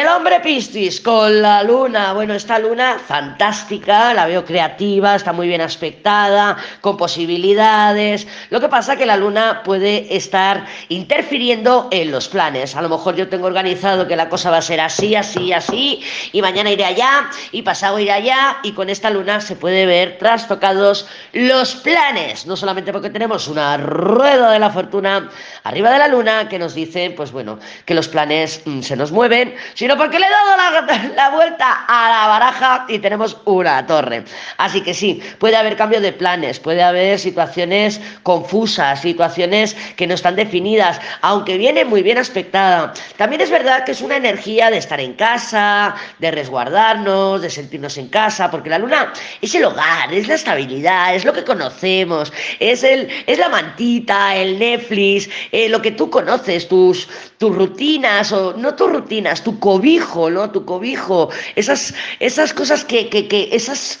El hombre Piscis con la luna. Bueno, esta luna fantástica, la veo creativa, está muy bien aspectada, con posibilidades. Lo que pasa que la luna puede estar interfiriendo en los planes. A lo mejor yo tengo organizado que la cosa va a ser así, así, así, y mañana iré allá, y pasado iré allá, y con esta luna se puede ver trastocados los planes. No solamente porque tenemos una rueda de la fortuna arriba de la luna que nos dice, pues bueno, que los planes mm, se nos mueven, sino porque le he dado la, vuelta a la baraja y tenemos una torre. Así que sí, puede haber cambio de planes, puede haber situaciones confusas, situaciones que no están definidas, aunque viene muy bien aspectada. También es verdad que es una energía de estar en casa, de resguardarnos, de sentirnos en casa, porque la luna es el hogar, es la estabilidad, es lo que conocemos, es, el, es la mantita, el Netflix, eh, lo que tú conoces, tus, tus rutinas, o no tus rutinas, tu cobijo, ¿no? Tu cobijo, esas, esas cosas que, que, que esas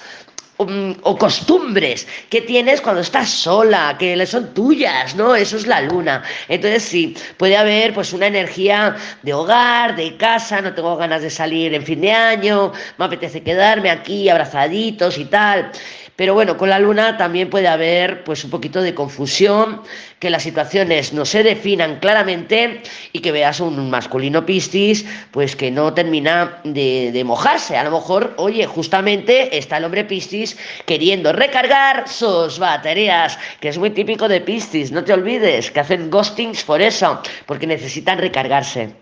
um, o costumbres que tienes cuando estás sola, que son tuyas, ¿no? Eso es la luna. Entonces sí, puede haber pues una energía de hogar, de casa, no tengo ganas de salir en fin de año, me apetece quedarme aquí abrazaditos y tal. Pero bueno, con la luna también puede haber pues un poquito de confusión, que las situaciones no se definan claramente y que veas un masculino piscis pues que no termina de, de mojarse. A lo mejor, oye, justamente está el hombre piscis queriendo recargar sus baterías, que es muy típico de piscis, no te olvides, que hacen ghostings por eso, porque necesitan recargarse.